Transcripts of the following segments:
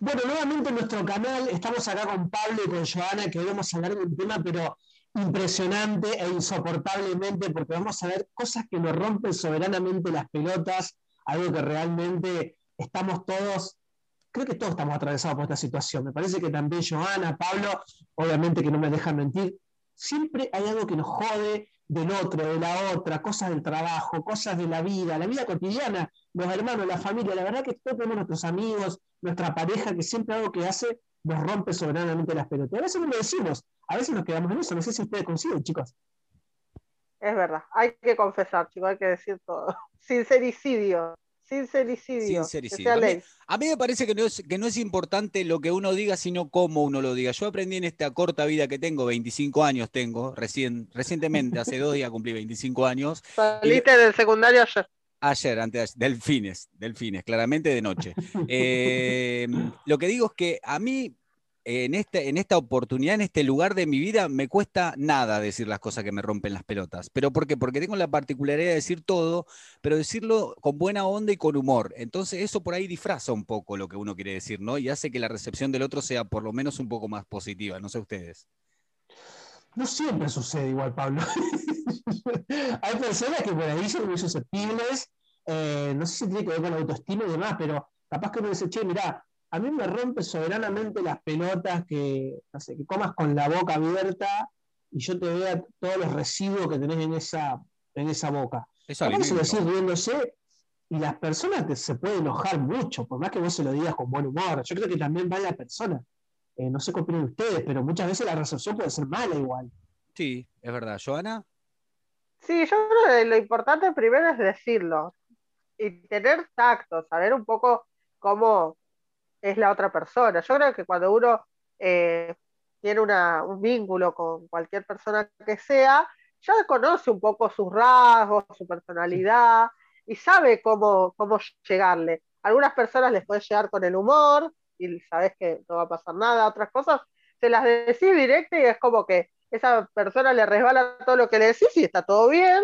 Bueno, nuevamente en nuestro canal estamos acá con Pablo y con Joana, que hoy vamos a hablar de un tema, pero impresionante e insoportablemente, porque vamos a ver cosas que nos rompen soberanamente las pelotas, algo que realmente estamos todos, creo que todos estamos atravesados por esta situación. Me parece que también Joana, Pablo, obviamente que no me dejan mentir, siempre hay algo que nos jode del otro, de la otra, cosas del trabajo, cosas de la vida, la vida cotidiana, los hermanos, la familia. La verdad que todos tenemos nuestros amigos, nuestra pareja, que siempre algo que hace nos rompe soberanamente las pelotas. A veces no lo decimos, a veces nos quedamos en eso. No sé si ustedes coinciden, chicos. Es verdad, hay que confesar, chicos, hay que decir todo. Sincericidio. Sincericidio. Sincericidio. A, mí, me parece que no, es, que no es importante lo que uno diga, sino cómo uno lo diga. Yo aprendí en esta corta vida que tengo, 25 años tengo, recién, recientemente, hace dos días cumplí 25 años. Saliste del secundario ayer. Ayer, antes de delfines, delfines, claramente de noche. Eh, lo que digo es que a mí en, este, en esta oportunidad, en este lugar de mi vida, me cuesta nada decir las cosas que me rompen las pelotas. ¿Pero por qué? Porque tengo la particularidad de decir todo, pero decirlo con buena onda y con humor. Entonces eso por ahí disfraza un poco lo que uno quiere decir, ¿no? Y hace que la recepción del otro sea por lo menos un poco más positiva. No sé ustedes. No siempre sucede igual, Pablo. Hay personas que por ahí son muy susceptibles. Eh, no sé si tiene que ver con la autoestima y demás, pero capaz que uno dice, che, mirá, a mí me rompe soberanamente las pelotas que, que comas con la boca abierta y yo te vea todos los residuos que tenés en esa, en esa boca. Eso lo decís riéndose y las personas se pueden enojar mucho, por más que vos se lo digas con buen humor. Yo creo que también va la persona. Eh, no sé qué opinan ustedes, pero muchas veces la recepción puede ser mala igual. Sí, es verdad. ¿Joana? Sí, yo creo que lo importante primero es decirlo y tener tacto, saber un poco cómo, es la otra persona. Yo creo que cuando uno eh, tiene un vínculo con cualquier persona que sea, ya conoce un poco sus rasgos, su personalidad y sabe cómo, cómo llegarle. algunas personas les puede llegar con el humor y sabes que no va a pasar nada, otras cosas se las decís directo y es como que esa persona le resbala todo lo que le decís y está todo bien.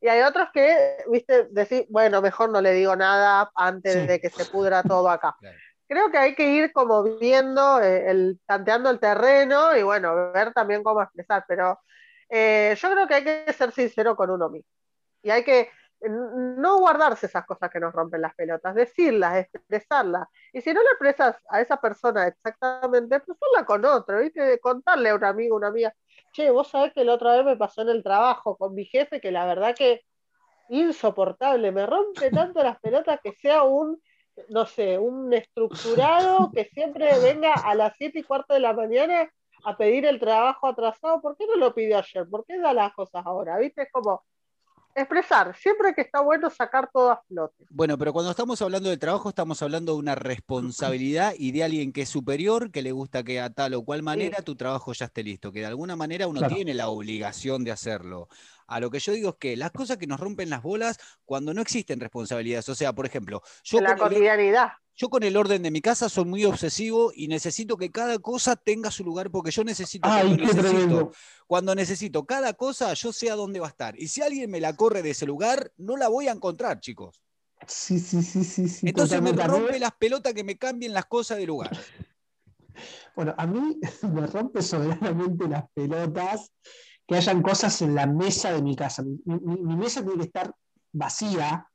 Y hay otros que, viste, decís, bueno, mejor no le digo nada antes de que se pudra todo acá creo que hay que ir como viendo, eh, el, tanteando el terreno y bueno, ver también cómo expresar, pero eh, yo creo que hay que ser sincero con uno mismo. Y hay que no guardarse esas cosas que nos rompen las pelotas, decirlas, expresarlas. Y si no le expresas a esa persona exactamente, expresarla con otro, ¿viste? Contarle a un amigo, una amiga, che, vos sabés que la otra vez me pasó en el trabajo con mi jefe que la verdad que insoportable, me rompe tanto las pelotas que sea un no sé, un estructurado que siempre venga a las 7 y cuarto de la mañana a pedir el trabajo atrasado, ¿por qué no lo pidió ayer? ¿Por qué da las cosas ahora? ¿Viste? Es como expresar, siempre que está bueno sacar todo a flote. Bueno, pero cuando estamos hablando del trabajo, estamos hablando de una responsabilidad y de alguien que es superior, que le gusta que a tal o cual manera tu trabajo ya esté listo, que de alguna manera uno tiene la obligación de hacerlo. A lo que yo digo es que las cosas que nos rompen las bolas cuando no existen responsabilidades. O sea, por ejemplo, yo. La cotidianidad. Yo con el orden de mi casa soy muy obsesivo y necesito que cada cosa tenga su lugar porque yo necesito. Ay, cuando, necesito cuando necesito cada cosa, yo sé a dónde va a estar. Y si alguien me la corre de ese lugar, no la voy a encontrar, chicos. Sí, sí, sí, sí. sí Entonces me rompe las pelotas que me cambien las cosas de lugar. Bueno, a mí me rompe soberanamente las pelotas que hayan cosas en la mesa de mi casa. Mi, mesa tiene que estar vacía.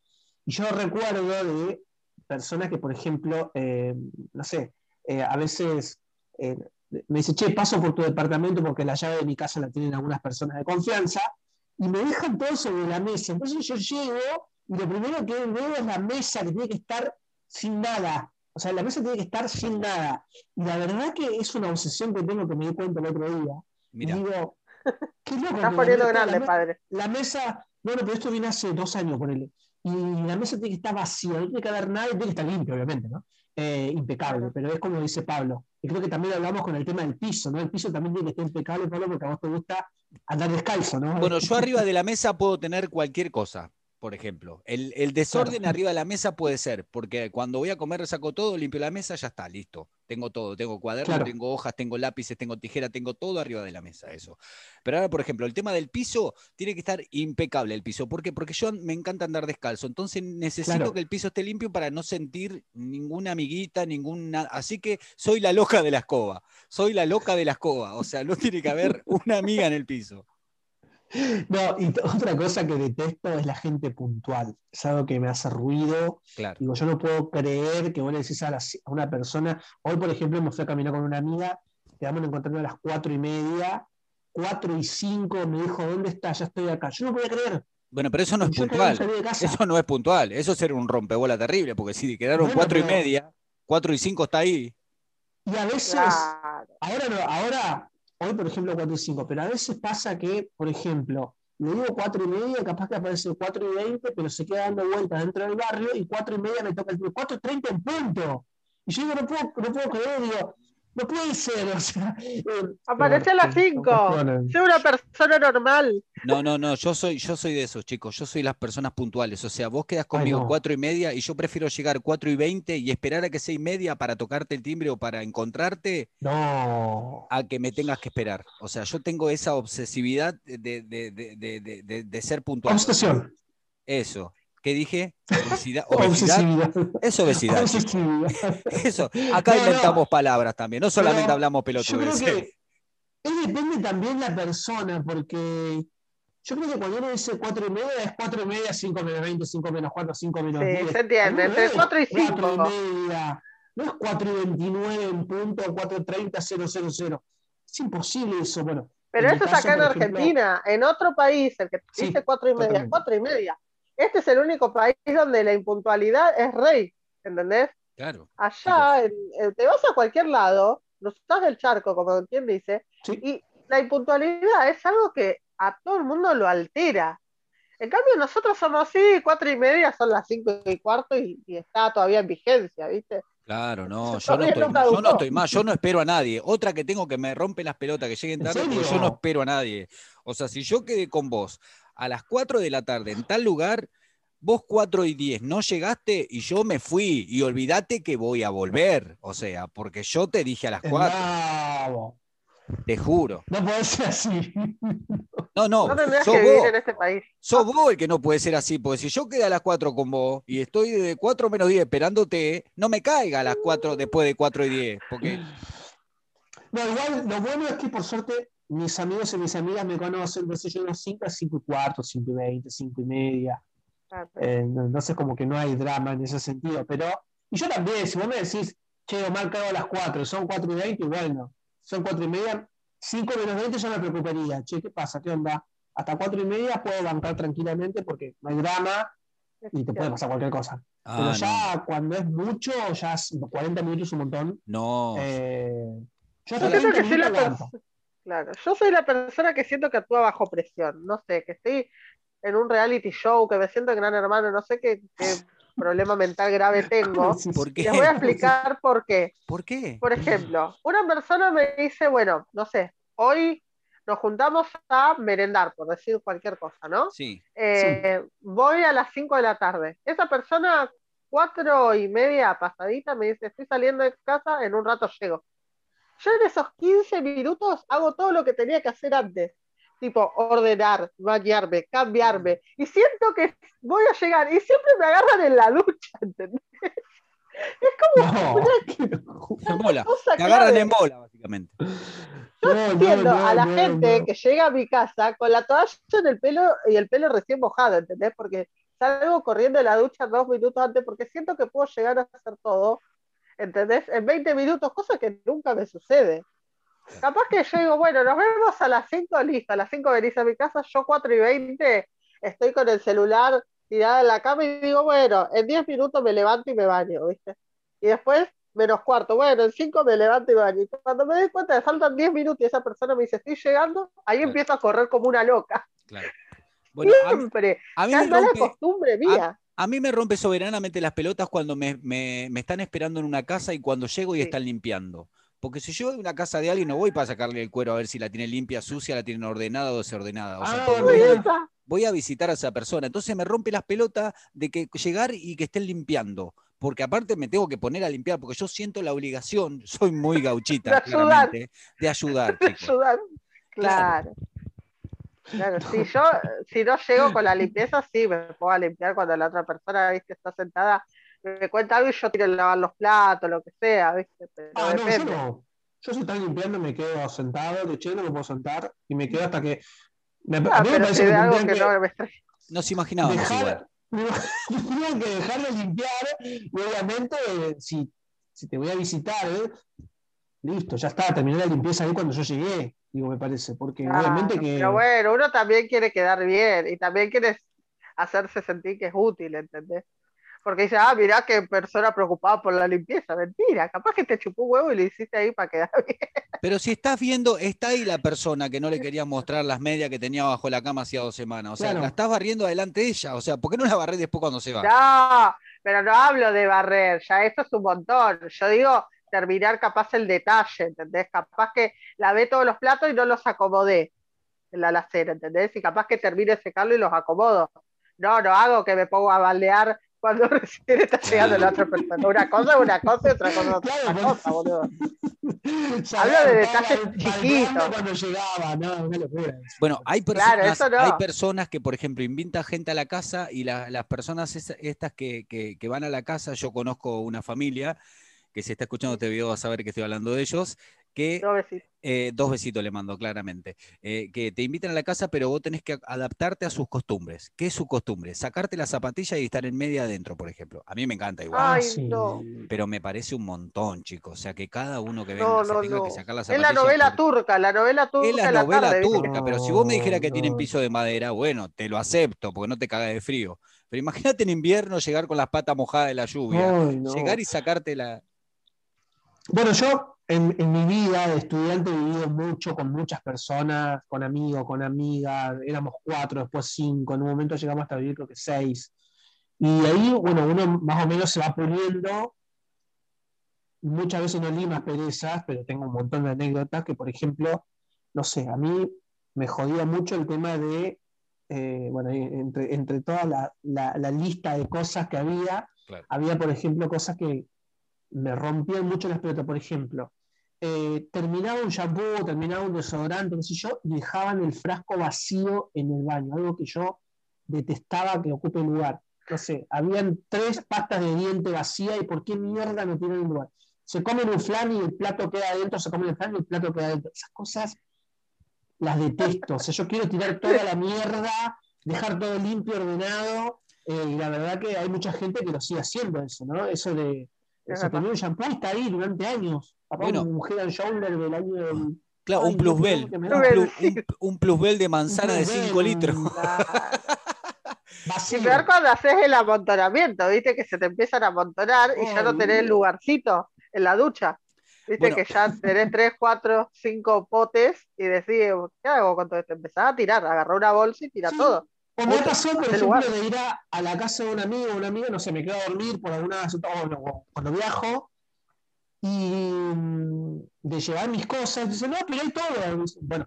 Y yo recuerdo de personas que, por ejemplo, eh, no sé, eh, a veces eh, me dice, che, paso por tu departamento porque la llave de mi casa la tienen algunas personas de confianza, y me dejan todo sobre la mesa. Entonces yo llego y lo primero que veo es la mesa que tiene que estar sin nada. O sea, la mesa tiene que estar sin nada. Y la verdad que es una obsesión que tengo que me di cuenta el otro día. Mira. digo, Qué loco. Estás poniendo grande, padre. La mesa, bueno, pero esto viene hace dos años, ponele. Y la mesa tiene que estar vacía, no tiene que haber nada, tiene que estar limpio, obviamente, ¿no? Eh, impecable, pero es como dice Pablo. Y creo que también hablamos con el tema del piso, ¿no? El piso también tiene que estar impecable, Pablo, porque a vos te gusta andar descalzo, ¿no? Bueno, yo arriba de la mesa puedo tener cualquier cosa, por ejemplo. El, desorden arriba de la mesa puede ser, porque cuando voy a comer saco todo, limpio la mesa, ya está, listo. Tengo todo, tengo cuadernos, Claro. tengo hojas, tengo lápices, tengo tijera, tengo todo arriba de la mesa, eso. Pero ahora, por ejemplo, el tema del piso, tiene que estar impecable el piso. ¿Por qué? Porque yo me encanta andar descalzo, entonces necesito Claro. que el piso esté limpio para no sentir ninguna amiguita, ninguna... Así que soy la loca de la escoba, soy la loca de la escoba, o sea, no tiene que haber una amiga en el piso. No, y otra cosa que detesto es la gente puntual. Es algo que me hace ruido. Claro. Digo, yo no puedo creer que vos le decís a, a una persona. Hoy, por ejemplo, me fui a caminar con una amiga, quedamos en encontrarnos a las cuatro y media, cuatro y cinco, me dijo, ¿dónde estás? Ya estoy acá. Yo no podía creer. Bueno, pero eso no es Yo puntual. Eso no es puntual. Eso es ser un rompebola terrible, porque si quedaron Bueno, cuatro y media, cuatro y cinco está ahí. Y a veces, Claro. ahora no, ahora, hoy por ejemplo 4 y 5, pero a veces pasa que, por ejemplo, le digo 4 y media, capaz que aparece 4 y 20, pero se queda dando vueltas dentro del barrio y 4 y media me toca el 4 y 30 en punto. Y yo digo, no puedo, no puedo creer, digo, no puede ser, o sea. eh, Aparecí a las pero, 5. cuestiones. Soy una persona normal. No, no, no, yo soy, yo soy de esos chicos, yo soy las personas puntuales. O sea, vos quedás conmigo no. cuatro y media y yo prefiero llegar cuatro y veinte y esperar a que sea y media para tocarte el timbre o para encontrarte No. a que me tengas que esperar. O sea, yo tengo esa obsesividad de, de, de, de, de- de- de ser puntual. Obsesión. Eso. ¿Qué dije? Obesidad. obesidad. Es obesidad. Eso. Acá No, no. inventamos palabras también. No solamente Pero hablamos Yo pelotudes. creo que es depende también la persona, porque yo creo que cuando uno dice 4 y media es 4 y media, 5 menos 20, 5 menos 4, 5 menos Sí, 10. se entiende, No entre es 4 y 5. 4 y media, no es 4 y 29 en punto, 4.30, 000. Es imposible eso. Bueno, Pero eso es acá en ejemplo- Argentina. En otro país, el que te Sí, dice cuatro y media, totalmente. cuatro y media. Este es el único país donde la impuntualidad es rey, ¿entendés? Claro. Allá en- en- te vas a cualquier lado, cruzás el charco, como quien dice, Sí. y la impuntualidad es algo que a todo el mundo lo altera. En cambio, nosotros somos así, cuatro y media, son las cinco y cuarto y, y está todavía en vigencia, ¿viste? Claro, no, yo no, estoy, no yo no estoy más, yo no espero a nadie. Otra que tengo que me rompe las pelotas, que lleguen ¿En tarde, porque yo no espero a nadie. O sea, si yo quedé con vos a las 4 de la tarde en tal lugar, vos 4 y 10 no llegaste y yo me fui y olvídate que voy a volver. O sea, porque yo te dije a las 4, Bravo. te juro. No puede ser así. No, no, No tendrías que vivir vos, en este país. sos vos el que no puede ser así, porque si yo quedé a las 4 con vos y estoy de 4 menos 10 esperándote, no me caiga a las 4 después de 4 y 10, porque No, igual lo bueno es que por suerte mis amigos y mis amigas me conocen, entonces yo de 5 a 5 y cuarto, 5 y 20, 5 y media. Eh, no- entonces como que no hay drama en ese sentido. Pero, y yo también, si vos me decís, che, Omar, cago a las 4, son 4 y 20, y bueno, son 4 y media, 5 menos 20 yo me preocuparía. Che, ¿qué pasa? ¿Qué onda? Hasta 4 y media puedo bancar tranquilamente porque no hay drama y te puede pasar cualquier cosa. Ah, Pero no. ya cuando es mucho, ya es 40 minutos es un montón. No, Eh, yo Yo 20 que la. Claro, yo soy la persona que siento que actúa bajo presión. No sé, que estoy en un reality show, que me siento gran hermano, no sé qué, qué problema mental grave tengo. Les voy a explicar por qué. ¿por qué? Por ejemplo, una persona me dice, bueno, no sé, hoy nos juntamos a merendar, por decir cualquier cosa, ¿no? Sí, Eh, Voy a las 5 de la tarde. Esa persona, cuatro y media pasadita, me dice, estoy saliendo de casa, en un rato llego. Yo en esos 15 minutos hago todo lo que tenía que hacer antes. Tipo, ordenar, bañarme, cambiarme. Y siento que voy a llegar. Y siempre me agarran en la ducha, ¿entendés? No, en bola. Cosa Te agarran clave. en bola, básicamente. Yo No, entiendo no, a la no, gente no. que llega a mi casa con la toalla en el pelo y el pelo recién mojado, ¿entendés? Porque salgo corriendo de la ducha dos minutos antes porque siento que puedo llegar a hacer todo, ¿entendés? En 20 minutos, cosa que nunca me sucede. Capaz que yo digo, bueno, nos vemos a las 5, listo, a las 5 venís a mi casa, yo 4 y 20 estoy con el celular tirada en la cama y digo, bueno, en 10 minutos me levanto y me baño, ¿viste? Y después, menos cuarto, bueno, en 5 me levanto y baño. Y cuando me doy cuenta faltan 10 minutos y esa persona me dice, estoy llegando, ahí Claro. empiezo a correr como una loca. Claro. Bueno, a mí, Siempre. a mí me mala rompe, costumbre mía. A mí me rompe soberanamente las pelotas cuando me, me- me están esperando en una casa y cuando llego y Sí. están limpiando. Porque si yo voy a una casa de alguien, no voy para sacarle el cuero a ver si la tiene limpia, sucia, la tienen ordenada o desordenada. O sea, Ah, voy, a visitar a esa persona. Entonces me rompe las pelotas de que llegar y que estén limpiando. porque aparte me tengo que poner a limpiar, porque yo siento la obligación, soy muy gauchita, De ayudar. claramente, de ayudar. De chicos. ayudar. Claro. Claro, si yo, si no llego con la limpieza, sí, me a limpiar cuando la otra persona, viste, está sentada, me cuenta algo y yo tiro a lavar los platos, lo que sea, viste, pero Ah, no, yo no. Yo si están limpiando me quedo sentado, de che, no me puedo sentar y me quedo hasta que. Me, Ah, a mí me pero parece si que de algo tendrían que que no me extraña. Nos imaginábamos igual. dejar, tendrían que dejar de limpiar y obviamente eh, si, si te voy a visitar, eh, listo, ya está, terminé la limpieza ahí cuando yo llegué, digo, me parece, porque Claro, obviamente que. Pero bueno, uno también quiere quedar bien y también quiere hacerse sentir que es útil, ¿entendés? Porque dice, ah, mirá qué persona preocupada por la limpieza. Mentira, capaz que te chupó un huevo y lo hiciste ahí para quedar bien. Pero si estás viendo, está ahí la persona que no le quería mostrar las medias que tenía bajo la cama hacía dos semanas. O sea, Claro. la estás barriendo adelante de ella. O sea, ¿por qué no la barré después cuando se va? No, pero no hablo de barrer, ya esto es un montón. Yo digo terminar capaz el detalle, ¿entendés? Capaz que lavé todos los platos y no los acomodé en la alacena, ¿entendés? Y capaz que termine de secarlo y los acomodo. No, no hago que me pongo a baldear cuando recién está llegando la otra persona. Una cosa es una cosa y otra cosa es otra Claro, cosa, boludo. Ya Hablo de detalles chiquitos. Cuando llegaba, no, una locura. Bueno, hay Claro, personas, eso no. hay personas que, por ejemplo, invitan gente a la casa y la- las personas estas que, que- que van a la casa, yo conozco una familia que si está escuchando este video va a saber que estoy hablando de ellos, que No, besito. eh, dos besitos le mando claramente, eh, que te invitan a la casa pero vos tenés que adaptarte a sus costumbres. ¿Qué es su costumbre? Sacarte la zapatilla y estar en media adentro, por ejemplo. A mí me encanta igual. Ay, sí. no. Pero me parece un montón, chicos. O sea, que cada uno que venga No, se tenga no. que sacar la Es zapatilla. la novela por- turca, la novela turca. Es la novela turca, pero si vos me dijeras que tienen piso de madera, bueno, te lo acepto, porque no te cagas de frío. Pero imagínate en invierno llegar con las patas mojadas de la lluvia. Ay, no. Llegar y sacarte la. Bueno, yo en, en mi vida de estudiante he vivido mucho con muchas personas, con amigos, con amigas, éramos cuatro, después cinco, en un momento llegamos hasta vivir creo que seis. Y ahí, bueno, uno más o menos se va puliendo. Muchas veces no limas perezas, pero tengo un montón de anécdotas que, por ejemplo, no sé, a mí me jodía mucho el tema de, eh, bueno, entre, entre toda la, la- la lista de cosas que había, Claro. había, por ejemplo, cosas que me rompían mucho las pelotas. Por ejemplo, eh, terminaba un shampoo, terminaba un desodorante, qué sé yo, y dejaban el frasco vacío en el baño, algo que yo detestaba que ocupe lugar. No sé, habían tres pastas de diente vacía y por qué mierda no tienen lugar. Se comen un flan y el plato queda adentro, se comen el flan y el plato queda adentro. Esas cosas las detesto. O sea, yo quiero tirar toda la mierda, dejar todo limpio, ordenado. eh, y la verdad que hay mucha gente que lo sigue haciendo eso, ¿no? Eso de se ponía un shampoo está ahí durante años. Bueno. un Head and Shoulder del año del. Claro, Ay, un plusbel. no, Un, da. plus, un, un plusbel de manzana de Plusbel, 5 litros. Y peor cuando haces el amontonamiento, viste que se te empiezan a amontonar y ya no Ay, tenés lugarcito en la ducha. Viste Bueno. que ya tenés tres, cuatro, cinco potes y decís, ¿qué hago con todo esto? Empezás a tirar, agarrar una bolsa y tira Sí. todo. O me pasó, por ejemplo, lugar. de ir a, a la casa de un amigo o una amiga, no sé, me quedo a dormir por alguna o no, cuando viajo, y mm, de llevar mis cosas, dice, no, pero hay todo. Bueno,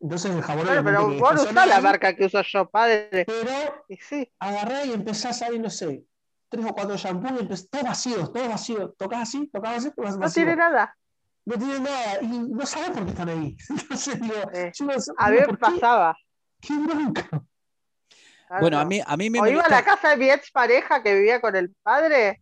entonces el jabón Bueno, pero vos no usás la marca que uso yo, padre. Pero Y sí, agarré y empezás ahí, no sé, tres o cuatro shampoos y todos vacíos, todos vacíos. Tocás así, tocás así, tocás no vacío. tiene nada. No tiene nada y no sabes por qué están ahí. Entonces digo, Eh, yo no A mí me ¿por qué? Pasaba. ¿Qué bronca? Claro, Bueno, a mí, a mí me O iba a la casa de mi ex pareja que vivía con el padre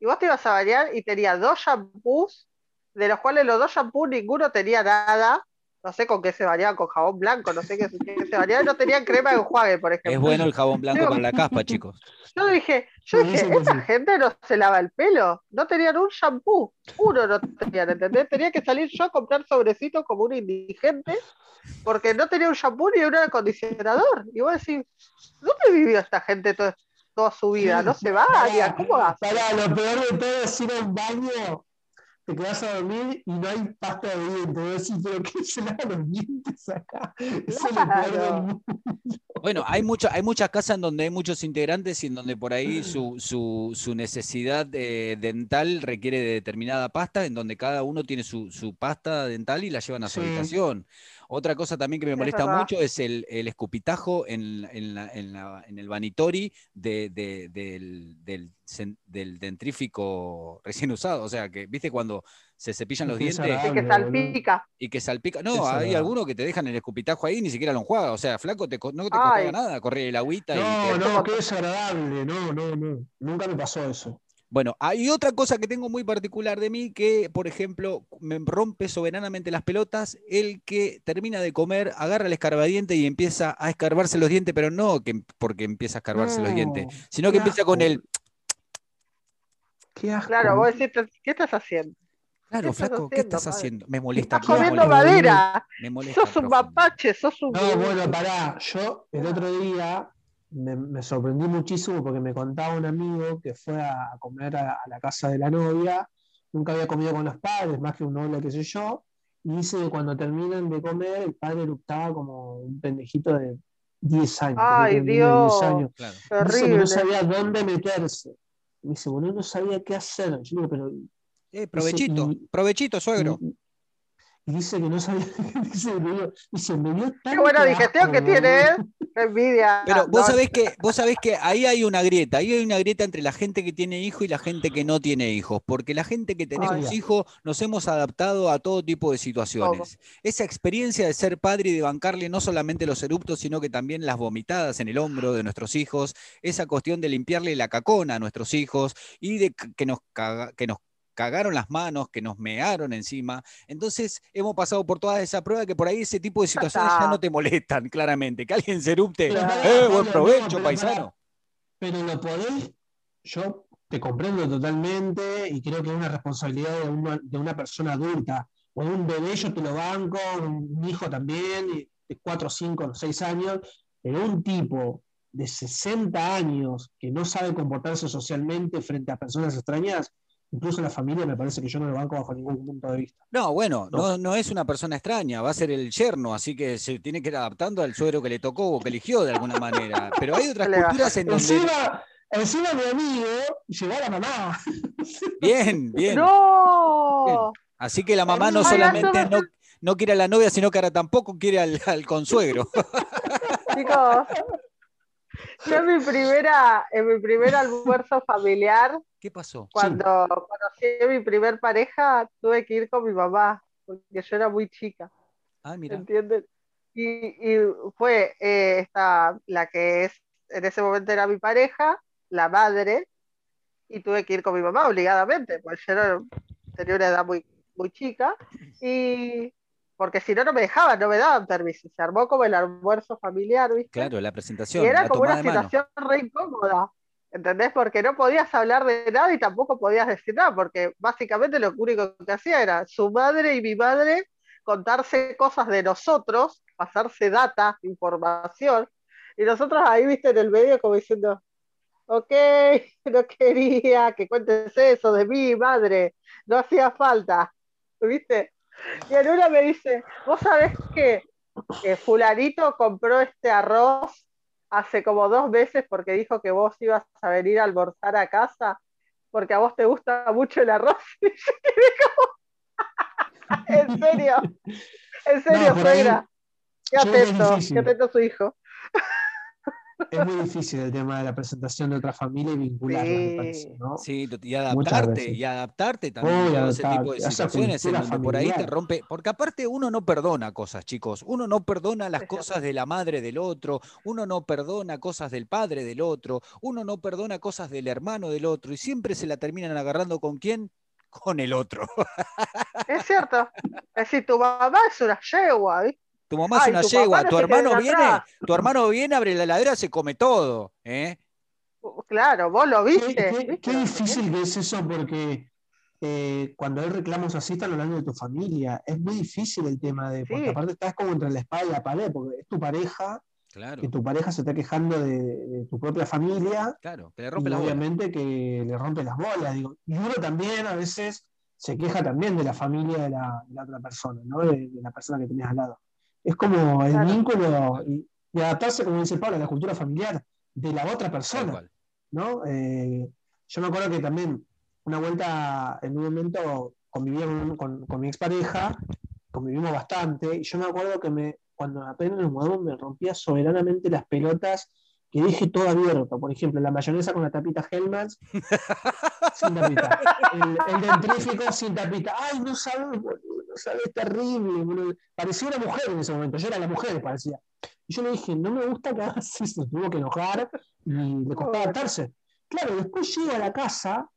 y vos te ibas a bañar y tenía dos shampoos, de los cuales los dos shampoos ninguno tenía nada. No sé con qué se bañaban, con jabón blanco, no sé qué, qué se bañaban, no tenían crema de enjuague, por ejemplo. Es bueno el jabón blanco Digo- para la caspa, chicos. Yo dije, yo dije, sí. gente no se lava el pelo, no tenían un shampoo, uno no tenían, ¿entendés? Tenía que salir yo a comprar sobrecitos como un indigente, porque no tenía un shampoo ni un acondicionador. Y vos decís, ¿dónde vivió esta gente to- toda su vida? ¿No se baña? ¿Cómo hace? Pará, lo peor de todo es ir a un baño, te quedas a dormir y no hay pasta de dientes. Decís, ¿pero qué se lava los dientes acá? Eso es lo peor del Claro. mundo. Bueno, hay, mucho, hay muchas casas en donde hay muchos integrantes y en donde por ahí su, su, su necesidad eh, dental requiere de determinada pasta, en donde cada uno tiene su, su pasta dental y la llevan a su Sí. habitación. Otra cosa también que me Es molesta mucho es el, el escupitajo en, en la- en la- en el vanitori de- de- del, del dentrífico recién usado. O sea, que, ¿viste cuando se cepillan los dientes. Y que salpica. y que salpica? No, hay no. algunos que te dejan el escupitajo ahí y ni siquiera lo enjuaga. O sea, flaco, te, co- no te costaba nada correr el agüita y No, te- no, qué desagradable. No, no, no. Nunca me pasó eso. Bueno, hay otra cosa que tengo muy particular de mí que, por ejemplo, me rompe soberanamente las pelotas, el que termina de comer, agarra el escarbadiente y empieza a escarbarse los dientes, pero no que, porque empieza a escarbarse los dientes, sino que empieza con el... Qué asco. Claro, vos decís, ¿qué estás haciendo? Claro, ¿Qué estás flaco, ¿qué estás padre? haciendo? Me molesta. Estás comiendo molesta, madera. me molesta Sos un mapache, sos un. No, bueno, pará. Yo el otro día me, me sorprendí muchísimo porque me contaba un amigo que fue a comer a, a la casa de la novia. Nunca había comido con los padres, más que un noble, qué sé yo. Y dice que cuando terminan de comer, el padre eructaba como un pendejito de 10 años. Ay, Dios. 10 años. Claro. Dice que no sabía dónde meterse. Me dice, bueno, no sabía qué hacer. Yo digo, pero Eh, provechito, y- provechito, suegro. Y, y dice que no sabía. dice, me dio, dice, me dio Qué buena digestión asco, que tiene. ¿eh? Qué envidia. Pero vos No, sabés que, vos sabés que ahí hay una grieta, ahí hay una grieta entre la gente que tiene hijos y la gente que no tiene hijos, porque la gente que tenemos hijos nos hemos adaptado a todo tipo de situaciones. Esa experiencia de ser padre y de bancarle no solamente los eruptos, sino que también las vomitadas en el hombro de nuestros hijos, esa cuestión de limpiarle la cacona a nuestros hijos y de que nos, caga- que nos cagaron las manos, que nos mearon encima. Entonces hemos pasado por toda esa prueba que por ahí ese tipo de situaciones ya no te molestan, claramente. Que alguien se erupte, ¡eh, buen provecho, no, paisano! Pero lo podés, yo te comprendo totalmente y creo que es una responsabilidad de una, de una persona adulta. O de un bebé, yo te lo banco, un hijo también, de 4, 5, 6 años, pero un tipo de 60 años que no sabe comportarse socialmente frente a personas extrañas, incluso la familia, me parece que yo no lo banco bajo ningún punto de vista. No, bueno, No. no, no es una persona extraña, va a ser el yerno, así que se tiene que ir adaptando al suegro que le tocó o que eligió de alguna manera. Pero hay otras ¿Qué le va a culturas en donde. Encima, encima mi amigo llegó a la mamá. Bien, bien. No. Así que la mamá no solamente no quiere a la novia, sino que ahora tampoco quiere al, al consuegro. Chicos, yo en mi primera, en mi primer almuerzo familiar, ¿Qué pasó? cuando conocí a mi primer pareja, tuve que ir con mi mamá, porque yo era muy chica, Ah, mira. ¿entienden? Y, y fue eh, esta, la que es, en ese momento era mi pareja, la madre, y tuve que ir con mi mamá obligadamente, porque yo era- tenía una edad muy, muy chica, y porque si no, no me dejaban, no me daban permiso. Se armó como el almuerzo familiar, ¿viste? Claro, la presentación, Y era como una situación re incómoda, ¿entendés? Porque no podías hablar de nada y tampoco podías decir nada, porque básicamente lo único que hacía era su madre y mi madre contarse cosas de nosotros, pasarse data, información, y nosotros ahí, viste, en el medio como diciendo, ok, no quería que cuentes eso de mí, madre, no hacía falta, ¿viste? Y en una me dice, vos sabés que que fulanito compró este arroz hace como dos meses porque dijo que vos ibas a venir a almorzar a casa porque a vos te gusta mucho el arroz. Y yo como, en serio, en serio, No, por ahí- suegra. Qué atento, qué atento su hijo. Es muy difícil el tema de la presentación de otra familia y vincularla, me Sí. parece, ¿no? Sí, y adaptarte, y adaptarte también Uy, a todo ese tipo de situaciones en donde por ahí te rompe, porque aparte uno no perdona cosas, chicos, uno no perdona las cosas de la madre del otro, uno no perdona cosas del padre del otro, uno no perdona cosas del hermano del otro, y siempre se la terminan agarrando con quién, con el otro. Es cierto. Es decir, tu mamá es una yegua, ¿viste? Tu mamá es una yegua, no tu hermano viene, atrás. tu hermano viene, abre la heladera, se come todo, ¿eh? Claro, vos lo viste. qué- difícil que es eso porque eh, cuando hay reclamos así están hablando de tu familia. Es muy difícil el tema de, porque Sí. aparte estás como entre la espada y la pared, porque es tu pareja, Claro, que tu pareja se está quejando de, de tu propia familia claro, que le y rompe la bola. obviamente que le rompe las bolas. Digo. Y uno también a veces se queja también de la familia de la, de la otra persona, ¿no? de, de la persona que tenés al lado. Es como el Claro. vínculo y, y adaptarse, como dice Pablo, a la cultura familiar de la otra persona. ¿no? Eh, yo me acuerdo que también una vuelta, en un momento convivía con, con- con mi expareja convivimos bastante, y yo me acuerdo que me, cuando apenas nos mudamos me rompía soberanamente las pelotas que dije todo abierto. Por ejemplo, la mayonesa con la tapita Hellmann's sin tapita. El, dentrífico sin tapita. Ay, no sabes, no sabes, terrible. Parecía una mujer en ese momento. Yo era la mujer, parecía. Y yo le dije, no me gusta que hagas eso. Tuvo que enojar y le costó adaptarse. Claro, después llego a la casa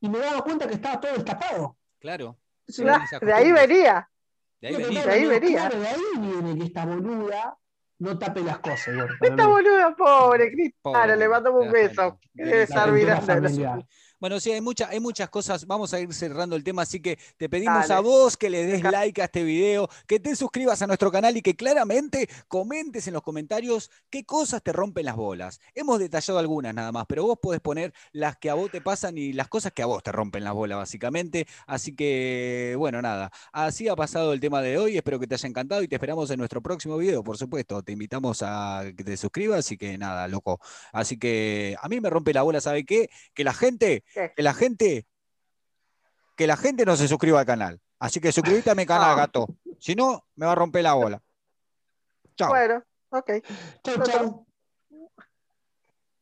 y me daba cuenta que estaba todo destapado. Claro. de ahí venía. De ahí venía. De ahí venía. de ahí viene que esta boluda no tape las cosas. Esta boluda pobre, Cristiano, le mandamos un beso. Debe estar mirando. Bueno, sí, hay, hay muchas cosas. Vamos a ir cerrando el tema, así que te pedimos a vos que le des like a este video, que te suscribas a nuestro canal y que claramente comentes en los comentarios qué cosas te rompen las bolas. Hemos detallado algunas nada más, pero vos podés poner las que a vos te pasan y las cosas que a vos te rompen las bolas, básicamente. Así que, bueno, nada. Así ha pasado el tema de hoy. Espero que te haya encantado y te esperamos en nuestro próximo video, por supuesto. Te invitamos a que te suscribas y que nada, loco. Así que a mí me rompe la bola, ¿sabe qué? Que la gente que la gente, que la gente no se suscriba al canal. Así que suscríbete a mi canal, ah. gato. Si no, me va a romper la bola. Chao. Bueno, ok. Chao, chao.